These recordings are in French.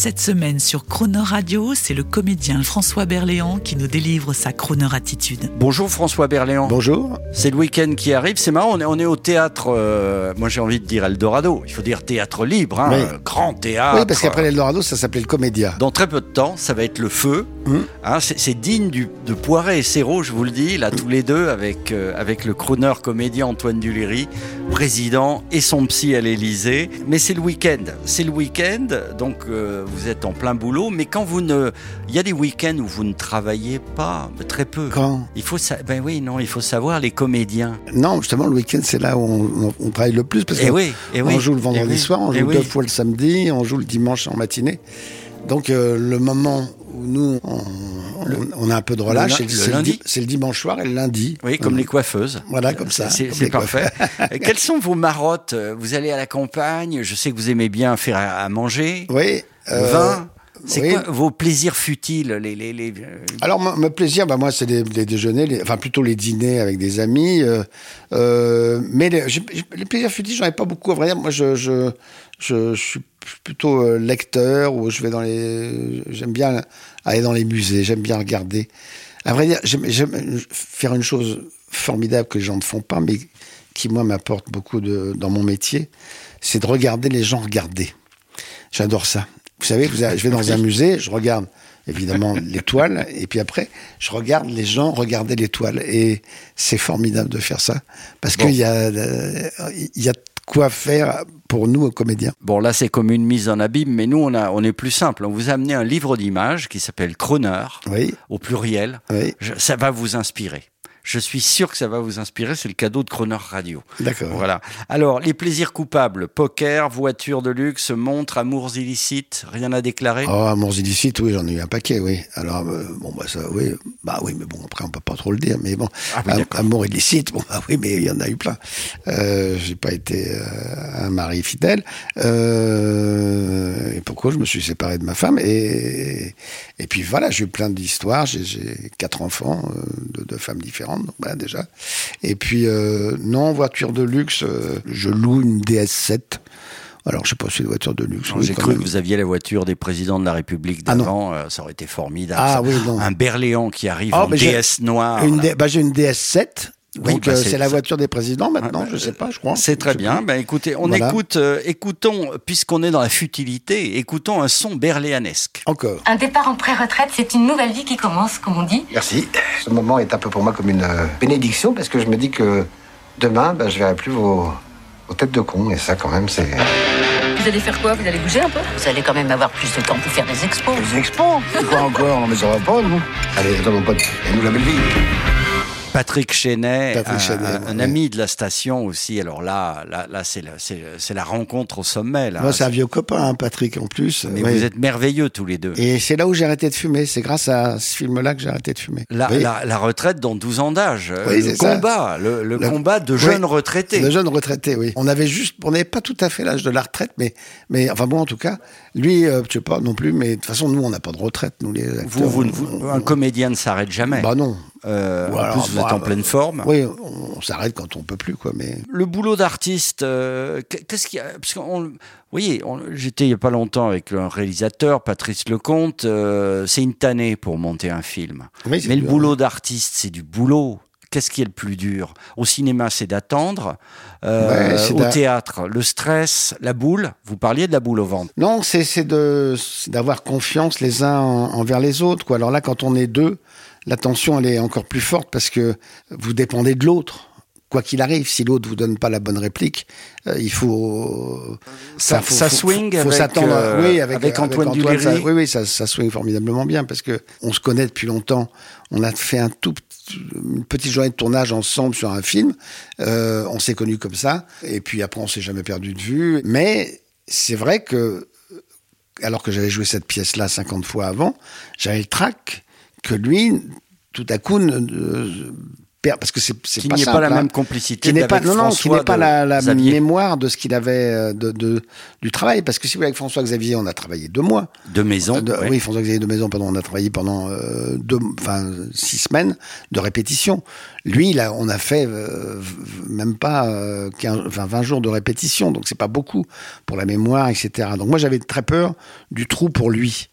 Cette semaine sur Croner Radio, c'est le comédien François Berléand qui nous délivre sa Croner attitude. Bonjour François Berléand. Bonjour. C'est le week-end qui arrive. C'est marrant, on est, on est au théâtre, euh, moi j'ai envie de dire Eldorado. Il faut dire théâtre libre, hein, Oui. euh, grand théâtre. oui, parce qu'après l'Eldorado, ça s'appelait le Comédia. Dans très peu de temps, ça va être le feu. Hum. Hein, c'est digne du, de Poiret et Serrault, je vous le dis, là tous les deux, avec, euh, avec le crooner comédien Antoine Duléry, président et son psy à l'Élysée. Mais c'est le week-end. C'est le week-end, donc euh, vous êtes en plein boulot. Mais quand vous ne. Il y a des week-ends où vous ne travaillez pas, très peu. Quand? Il faut sa- ben oui, non, il faut savoir les comédiens. Non, justement, le week-end, c'est là où on, on- on travaille le plus. Parce Eh qu'on oui, eh oui, joue le eh vendredi oui, soir, on eh joue deux fois le samedi, on joue le dimanche en matinée. Donc, euh, le moment où nous, on, a un peu de relâche, le c'est di- c'est le dimanche soir et le lundi. Oui, comme les coiffeuses. Voilà, comme ça, C'est parfait. Quelles sont vos marottes? Vous allez à la campagne. Je sais que vous aimez bien faire à manger. Oui. Euh, Vin. C'est oui. quoi vos plaisirs futiles les, les, les... euh, Alors, mon, mon plaisir, bah, moi, c'est les, déjeuners, les- enfin plutôt les dîners avec des amis. euh, euh, mais les, plaisirs futiles, j'en ai pas beaucoup. À vrai dire, moi, je, je, je, je suis plutôt euh, lecteur ou je vais dans les. J'aime bien aller dans les musées, j'aime bien regarder. À vrai dire, j'aime j'aime faire une chose formidable que les gens ne font pas, mais qui, moi, m'apporte beaucoup de, dans mon métier, c'est de regarder les gens regarder. J'adore ça. Vous savez, vous avez- je vais dans un musée, je regarde évidemment l'étoile, et puis après, je regarde les gens regarder l'étoile. Et c'est formidable de faire ça, parce qu'il y, a, euh, il y a de quoi faire pour nous, comédiens. Bon, là, c'est comme une mise en abîme, mais nous, on, a, on est plus simple. On vous a amené un livre d'images qui s'appelle Croner, Oui, au pluriel. oui, Je- ça va vous inspirer. Je suis sûr que ça va vous inspirer. C'est le cadeau de Croner Radio. d'accord. Voilà. Alors, les plaisirs coupables poker, voiture de luxe, montre, amours illicites, rien à déclarer? Oh, amours illicites, oui, j'en ai eu un paquet, oui. Alors, euh, bon, bah, ça, oui, bah oui, mais bon, après, on peut pas trop le dire, mais bon. Ah oui, Am- d'accord. amour illicite, bon, bah oui, mais il y en a eu plein. Euh, j'ai pas été euh, un mari fidèle. Euh, et pourquoi je me suis séparé de ma femme et, et puis voilà, j'ai eu plein d'histoires. J'ai, quatre enfants euh, de, de femmes différentes, donc voilà, déjà. Et puis, euh, non, voiture de luxe, euh, je loue une DS7. Alors, je sais pas si c'est une voiture de luxe. J'ai cru même. que vous aviez la voiture des présidents de la République Ah d'avant. euh, ça aurait été formidable. Ah oui, non. Un Berléand qui arrive Ah, en DS noir. Une là. D- bah, j'ai une DS7. Oui, Donc bah, euh, c'est- la voiture des présidents maintenant, Ah, je sais pas, je crois. C'est très Je bien. Ben, écoutez, on Voilà. écoute, euh, écoutons, puisqu'on est dans la futilité, écoutons un son berléanesque. Encore. Un départ en pré-retraite, c'est une nouvelle vie qui commence, comme on dit. Merci. Ce moment est un peu pour moi comme une euh, bénédiction parce que je me dis que demain, ben, je verrai plus vos, vos têtes de con et ça, quand même, c'est. Vous allez faire quoi? Vous allez bouger un peu? Vous allez quand même avoir plus de temps pour faire des expos. Des expos? Quoi encore? Non, mais ça va pas, nous Allez, attends, mon pote, et nous la belle vie. Patrick Chenet, Patrick un, Chenet, un- un ouais. ami de la station aussi. Alors là, là, là c'est la, rencontre au sommet. Là. Moi, c'est un vieux copain, hein, Patrick, en plus. Mais Oui. vous êtes merveilleux tous les deux. Et c'est là où j'ai arrêté de fumer. C'est grâce à ce film-là que j'ai arrêté de fumer. La, Oui. la- la retraite dans 12 ans d'âge, euh, Oui, le combat, le, le Le- combat de jeunes retraités. Le jeune retraité, oui. On avait juste, on n'avait pas tout à fait l'âge de la retraite, mais, mais enfin bon, en tout cas, lui, euh, je sais pas non plus, mais de toute façon, nous, on n'a pas de retraite, nous les acteurs. Vous, vous, ne- On- vous- on- un comédien ne s'arrête jamais. Bah non. Euh, en plus, vous bah, êtes en bah, pleine forme. Oui, on, on s'arrête quand on peut plus, quoi. Mais Le boulot d'artiste, euh, qu- qu'est-ce qu'il y a? Parce qu'on, vous voyez, j'étais il y a pas longtemps avec un réalisateur, Patrice Lecomte. euh, c'est une tannée pour monter un film. Mais le dur, boulot d'artiste, c'est du boulot. Qu'est-ce qui est le plus dur? Au cinéma, c'est d'attendre. Euh, Ouais, au d'a- théâtre, le stress, la boule. Vous parliez de la boule au ventre. Non, c'est c'est de c'est d'avoir confiance les uns en- envers les autres. Quoi. Alors là, quand on est deux, la tension elle est encore plus forte parce que vous dépendez de l'autre. Quoi qu'il arrive, si l'autre vous donne pas la bonne réplique, euh, il faut Ça- faut- ça faut- swing faut avec, s'attendre. euh, oui, avec, avec Antoine ça- Duléry. oui, oui, ça, ça swing formidablement bien parce que on se connaît depuis longtemps. On a fait un tout une petite journée de tournage ensemble sur un film. Euh, on s'est connus comme ça. Et puis après, on s'est jamais perdu de vue. Mais c'est vrai que alors que j'avais joué cette pièce-là 50 fois avant, j'avais le trac que lui tout à coup, ne- ne- parce que c'est pas la hein. même complicité qui n'est pas non non qui n'est pas la, la mémoire de ce qu'il avait euh, de, de- du travail parce que si vous voulez avec François Xavier on a travaillé deux mois de maison. De- ouais. oui François Xavier de Maison pardon on a travaillé pendant euh, deux enfin six semaines de répétition lui là on a fait euh, même pas euh, 15, enfin 20 jours de répétition donc c'est pas beaucoup pour la mémoire etc donc moi j'avais très peur du trou pour lui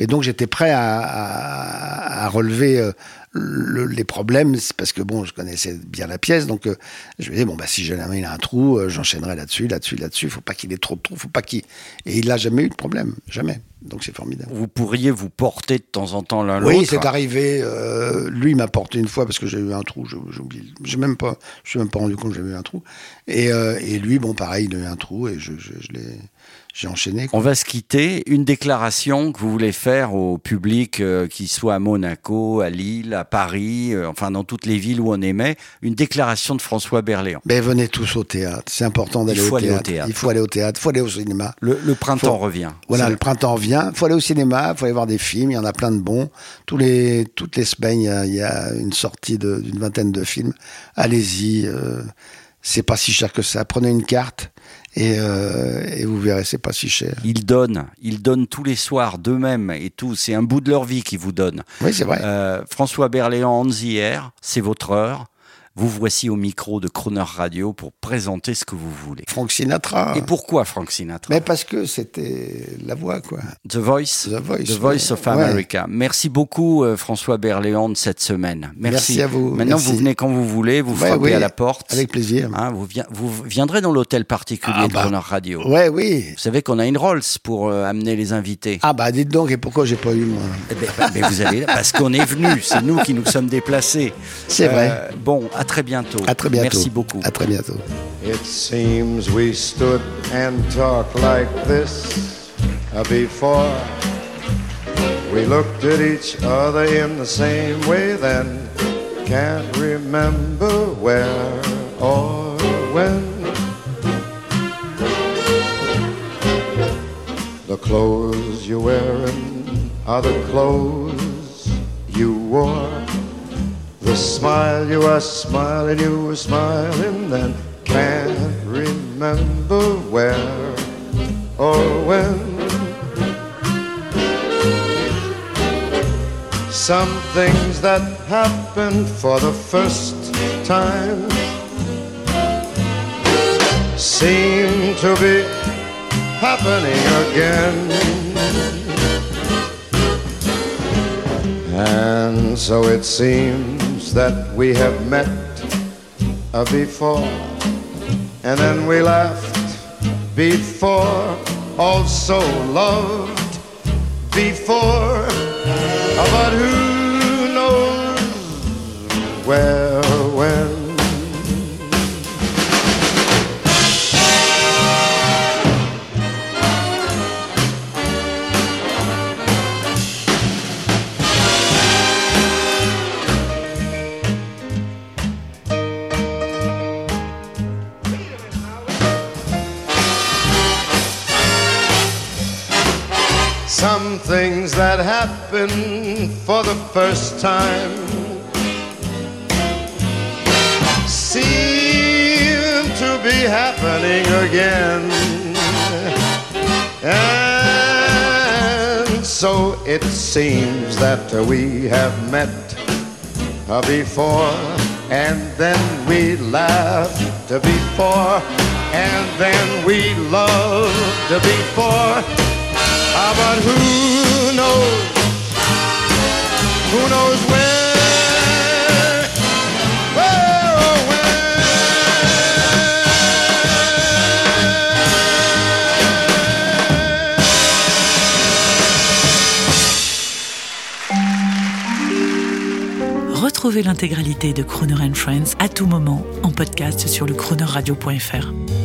mais donc j'étais prêt à relever euh, le- les problèmes, c'est parce que bon, je connaissais bien la pièce, donc euh, je me disais bon bah si jamais il a un trou, euh, j'enchaînerai là-dessus, là-dessus, là-dessus. Faut pas qu'il ait trop de trous, faut pas qu'il. Et il n'a jamais eu de problème, jamais. Donc c'est formidable. Vous pourriez vous porter de temps en temps l'un Oui, l'autre. c'est arrivé. euh, lui m'a porté une fois parce que j'ai eu un trou. je- J'oublie. J'ai même pas. Je suis même pas rendu compte que j'avais eu un trou. Et, et lui, bon, pareil, il a eu un trou et je, je, je l'ai. J'ai enchaîné. quoi. On va se quitter. Une déclaration que vous voulez faire au public, euh, qui soit à Monaco, à Lille, à Paris, euh, enfin dans toutes les villes où on aimait, une déclaration de François Berléand. Ben venez tous au théâtre. C'est important d'aller au, théâtre. Il faut aller au théâtre. Il faut aller au cinéma. Le, le printemps Faut- revient. Voilà, le printemps vient. Il faut aller au cinéma, il faut aller voir des films. Il y en a plein de bons. Tous les, toutes les semaines, il y a, il y a une sortie d'une vingtaine de films. Allez-y. euh, c'est pas si cher que ça. Prenez une carte et, euh, et vous verrez, c'est pas si cher. Ils donnent, ils donnent tous les soirs d'eux-mêmes et tout. C'est un bout de leur vie qu'ils vous donnent. Oui, c'est vrai. Euh, François Berléand, Anzière, c'est votre heure. Vous voici au micro de Croner Radio pour présenter ce que vous voulez. Frank Sinatra. Et pourquoi Frank Sinatra Mais parce que c'était la voix, quoi. The Voice, The Voice, The Voice ouais. of America. Merci beaucoup euh, François Berléand de cette semaine. Merci. Merci à vous. Maintenant Merci. vous venez quand vous voulez, vous Ouais, frappez oui, à la porte. Avec plaisir. Hein, vous, vi- vous viendrez dans l'hôtel particulier Ah, de bah. Croner Radio. Ouais, oui. Vous savez qu'on a une Rolls pour euh, amener les invités. Ah bah dites donc, et pourquoi j'ai pas eu moi Eh ben, bah, mais vous allez parce qu'on est venu, c'est nous qui nous sommes déplacés. C'est vrai. Bon, à très bientôt. À très bientôt. Merci beaucoup. À très bientôt. It seems we stood and talked like this uh, before. We looked at each other in the same way then. Can't remember where or when. The clothes you're wearing are the clothes you wore. The smile you are smiling, you were smiling then. Can't remember where or when. Some things that happen for the first time seem to be happening again. And so it seems that we have met uh, before, and then we laughed before, also loved before, but who knows where, Some things that happen for the first time seem to be happening again. And so it seems that we have met uh, before, and then we laughed before, and then we loved before. But who knows? Who knows where? Where or Retrouvez l'intégralité de Croner Friends à tout moment en podcast sur le chronoradio.fr.